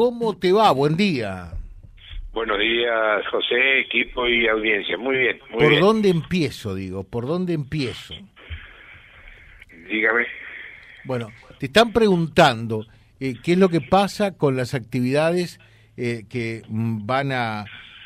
¿Cómo te va? Buen día. Buenos días, José, equipo y audiencia. Muy bien, muy ¿Por bien. dónde empiezo, digo? ¿Por dónde empiezo? Dígame. Bueno, te están preguntando eh, qué es lo que pasa con las actividades eh, que van a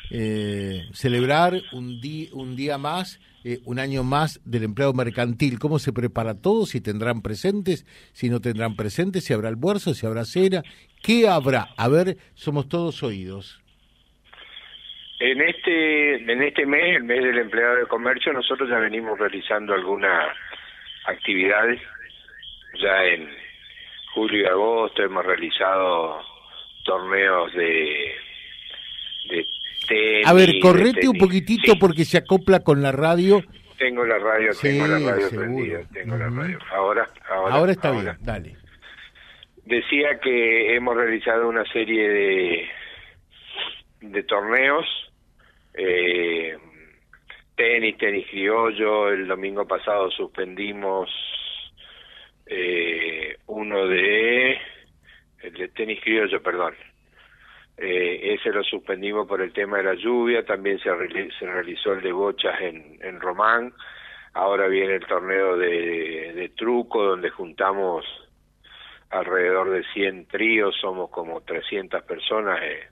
eh, celebrar un, di- un día más, eh, un año más del empleado mercantil. ¿Cómo se prepara todo? Si tendrán presentes, si no tendrán presentes, si habrá almuerzo, si habrá cena. ¿Qué habrá? A ver, somos todos oídos. En este, en este mes, el mes del empleado de comercio, nosotros ya venimos realizando algunas actividades. Ya en julio y agosto hemos realizado torneos de, de tenis. A ver, correte un tenis. poquitito Sí, porque se acopla con la radio. Tengo la radio, Sí, tengo la radio seguro. prendida, tengo la radio. Ahora, ahora, Ahora está ahora. bien, dale. Decía que hemos realizado una serie de, de torneos, eh, tenis, tenis criollo, el domingo pasado suspendimos eh, uno de, el de tenis criollo, perdón. Eh, ese lo suspendimos por el tema de la lluvia, también se, se realizó el de bochas en, en Román, ahora viene el torneo de, truco donde juntamos alrededor de 100 tríos, somos como 300 personas eh,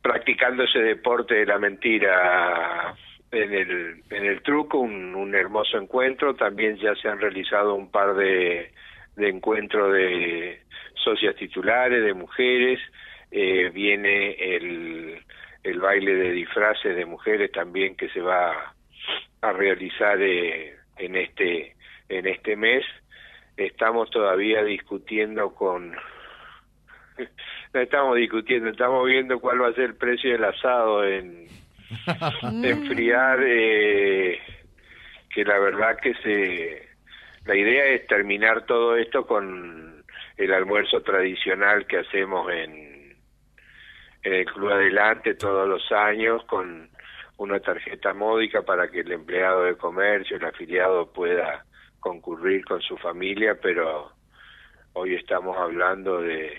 practicando ese deporte de la mentira en el, en el truco, un hermoso encuentro, también ya se han realizado un par de, de encuentros de socias titulares, de mujeres, eh, viene el, el baile de disfraces de mujeres también que se va a realizar eh, en este en este mes. Estamos todavía discutiendo con no estamos discutiendo estamos viendo cuál va a ser el precio del asado en enfriar eh, que la verdad que se la idea es terminar todo esto con el almuerzo tradicional que hacemos en en el Club Adelante todos los años con una tarjeta módica para que el empleado de comercio, el afiliado pueda concurrir con su familia, pero hoy estamos hablando de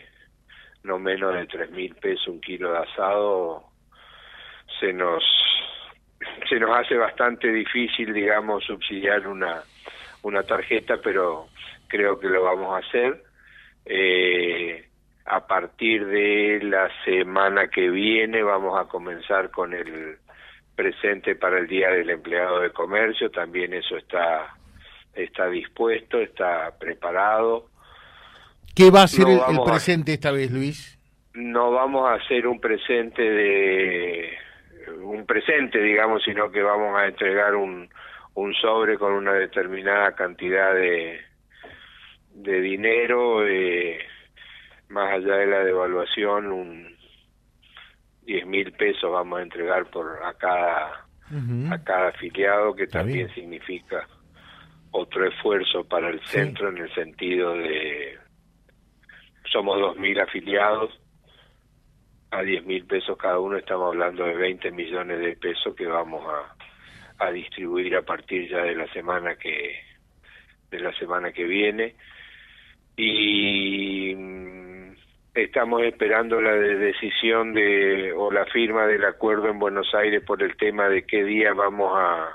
no menos de tres mil pesos un kilo de asado, se nos se nos hace bastante difícil, digamos, subsidiar una una tarjeta, pero creo que lo vamos a hacer. Eh, a partir de la semana que viene vamos a comenzar con el presente para el Día del Empleado de Comercio, también eso está está dispuesto, está preparado. ¿Qué va a ser No, el- el, vamos a- presente esta vez, Luis? No vamos a hacer un presente de un presente, digamos, sino que vamos a entregar un un sobre con una determinada cantidad de de dinero eh, más allá de la devaluación un diez mil pesos vamos a entregar por a cada a cada afiliado que Está también bien. significa otro esfuerzo para el Sí. centro en el sentido de somos dos mil afiliados a diez mil pesos cada uno estamos hablando de 20 millones de pesos que vamos a, a distribuir a partir ya de la semana que de la semana que viene. Y mm, estamos esperando la de- decisión de o la firma del acuerdo en Buenos Aires por el tema de qué día vamos a,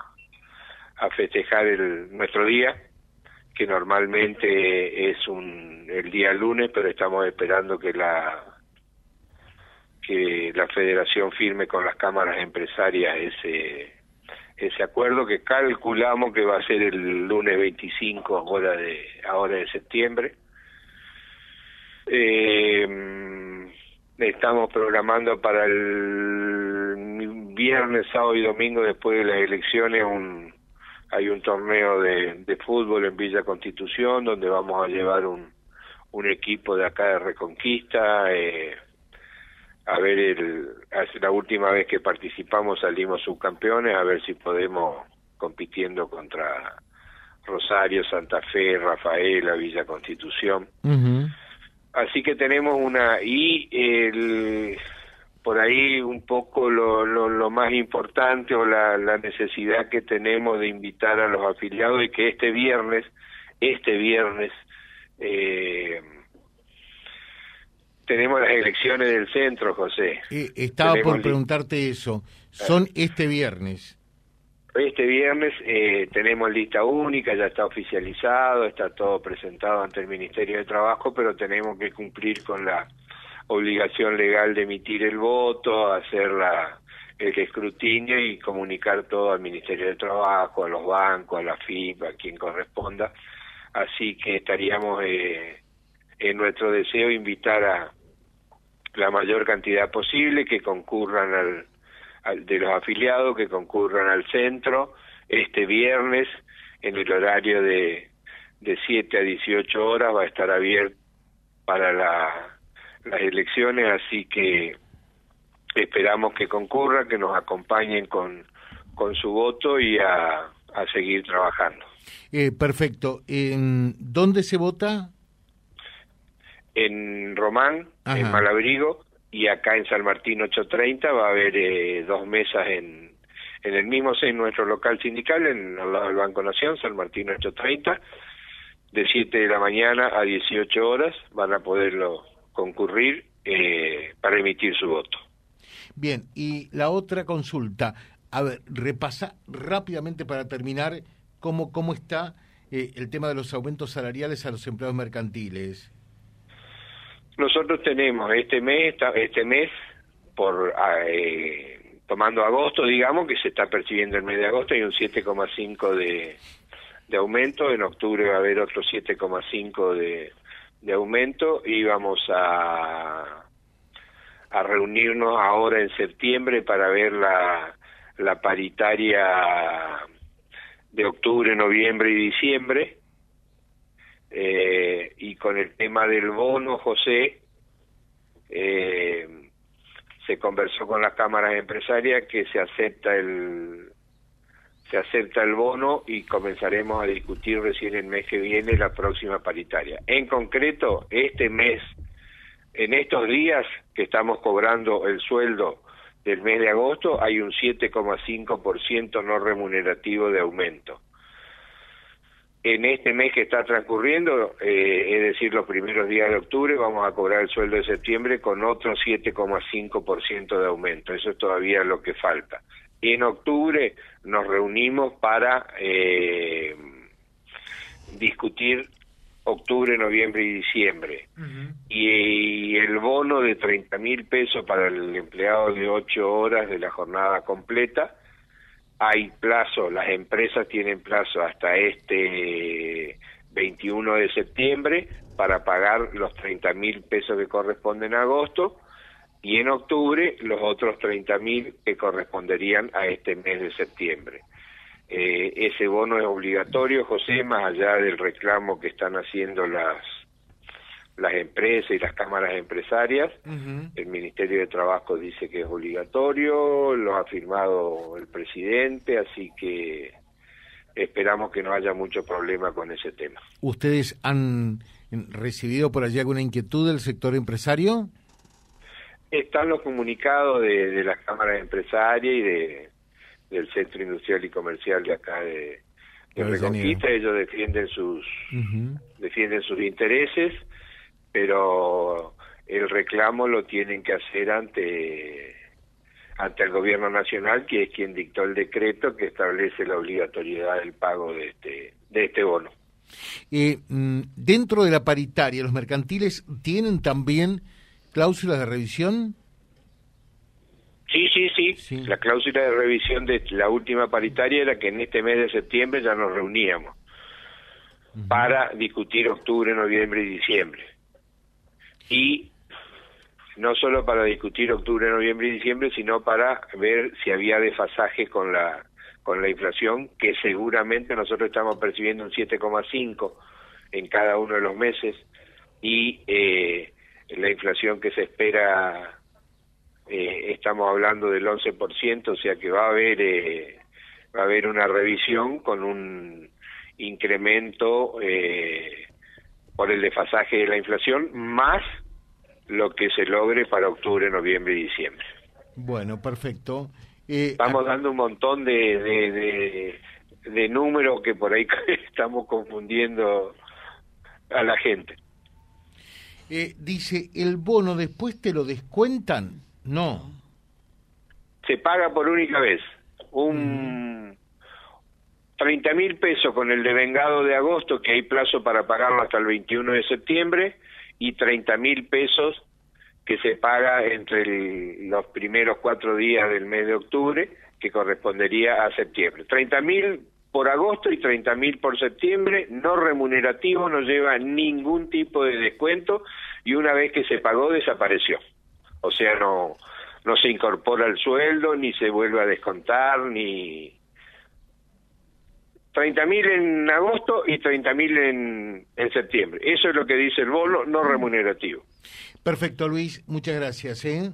a festejar el, nuestro día que normalmente es un el día lunes pero estamos esperando que la que la federación firme con las cámaras empresarias ese ese acuerdo que calculamos que va a ser el lunes 25 ahora de ahora de septiembre. Eh, estamos programando para el viernes, sábado y domingo después de las elecciones un hay un torneo de, fútbol en Villa Constitución donde vamos a llevar un, un equipo de acá de Reconquista eh, a ver el la última vez que participamos salimos subcampeones a ver si podemos compitiendo contra Rosario, Santa Fe, Rafaela, Villa Constitución. Así que tenemos una y el por ahí un poco lo, lo, lo más importante o la, la necesidad que tenemos de invitar a los afiliados y que este viernes, este viernes, eh, Tenemos las elecciones del centro, José. Eh, estaba por preguntarte eso. Son este viernes. Este viernes eh, tenemos lista única, ya está oficializado, está todo presentado ante el Ministerio de Trabajo, pero tenemos que cumplir con la obligación legal de emitir el voto, hacer la, el escrutinio y comunicar todo al Ministerio de Trabajo, a los bancos, a la FIP, a quien corresponda. Así que estaríamos eh, en nuestro deseo invitar a la mayor cantidad posible que concurran al, de los afiliados, que concurran al centro este viernes en el horario de, de 7 a 18 horas va a estar abierto para la, las elecciones, así que esperamos que concurran, que nos acompañen con, con su voto y a, a seguir trabajando. Eh, perfecto. ¿En ¿Dónde se vota? En Román, en Malabrigo, y acá en San Martín 830 va a haber eh, dos mesas en, en el mismo en nuestro local sindical, en al lado del Banco Nación, San Martín 830, de 7 de la mañana a 18 horas van a poderlo concurrir eh, para emitir su voto. Bien, y la otra consulta, a ver, repasa rápidamente para terminar cómo, cómo está eh, el tema de los aumentos salariales a los empleados mercantiles. Nosotros tenemos este mes, este mes por ah, eh, tomando agosto, digamos que se está percibiendo el mes de agosto hay un 7,5 de, de aumento, en octubre va a haber otro 7,5 de, de aumento y vamos a a reunirnos ahora en septiembre para ver la, la paritaria de octubre, noviembre y diciembre. Eh, y con el tema del bono, José, eh, se conversó con las cámaras empresarias que se acepta el se acepta el bono y comenzaremos a discutir recién el mes que viene la próxima paritaria. En concreto, este mes, en estos días que estamos cobrando el sueldo del mes de agosto hay un 7,5% no remunerativo de aumento. En este mes que está transcurriendo, eh, es decir, los primeros días de octubre, vamos a cobrar el sueldo de septiembre con otro 7,5% de aumento. Eso es todavía lo que falta. En octubre nos reunimos para eh, discutir octubre, noviembre y diciembre. y, el bono de 30 mil pesos para el empleado de 8 horas de la jornada completa, hay plazo, las empresas tienen plazo hasta este 21 de septiembre para pagar los 30 mil pesos que corresponden a agosto y en octubre los otros 30 mil que corresponderían a este mes de septiembre. Eh, ese bono es obligatorio, José, más allá del reclamo que están haciendo las las empresas y las cámaras empresarias. El Ministerio de Trabajo dice que es obligatorio, lo ha firmado el presidente, así que esperamos que no haya mucho problema con ese tema. ¿Ustedes han recibido por allí alguna inquietud del sector empresario? Están los comunicados de las cámaras empresarias y de, del centro industrial y comercial de acá de, de Reconquista, ellos defienden sus defienden sus intereses, pero el reclamo lo tienen que hacer ante ante el gobierno nacional, que es quien dictó el decreto que establece la obligatoriedad del pago de este de este bono. Eh, mm, dentro de la paritaria, los mercantiles tienen también cláusulas de revisión. Sí, sí, sí, La cláusula de revisión de la última paritaria era que en este mes de septiembre ya nos reuníamos para discutir octubre, noviembre y diciembre. Y no solo para discutir octubre, noviembre y diciembre, sino para ver si había desfasaje con la con la inflación, que seguramente nosotros estamos percibiendo un 7,5 en cada uno de los meses. Y eh, la inflación que se espera eh, estamos hablando del 11%, o sea que va a haber eh, va a haber una revisión con un incremento eh, por el desfasaje de la inflación más lo que se logre para octubre, noviembre y diciembre. Bueno, perfecto. Estamos dando un montón de, de, de números que por ahí estamos confundiendo a la gente. Eh, dice, ¿el bono después te lo descuentan? No. Se paga por única vez. Un 30 mil pesos con el devengado de agosto, que hay plazo para pagarlo hasta el 21 de septiembre, y 30 mil pesos que se paga entre los primeros cuatro días del mes de octubre, que correspondería a septiembre. 30 mil por agosto y 30 mil por septiembre, no remunerativo, no lleva ningún tipo de descuento y una vez que se pagó desapareció. O sea, no, no se incorpora al sueldo, ni se vuelve a descontar, ni... 30 mil en agosto y 30 mil en, en septiembre. Eso es lo que dice el bono no remunerativo. Perfecto, Luis. Muchas gracias. ¿eh?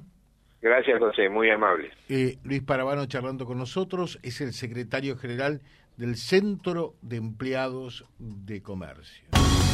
Gracias, José. Muy amable. Eh, Luis Parabano charlando con nosotros. Es el secretario general del Centro de Empleados de Comercio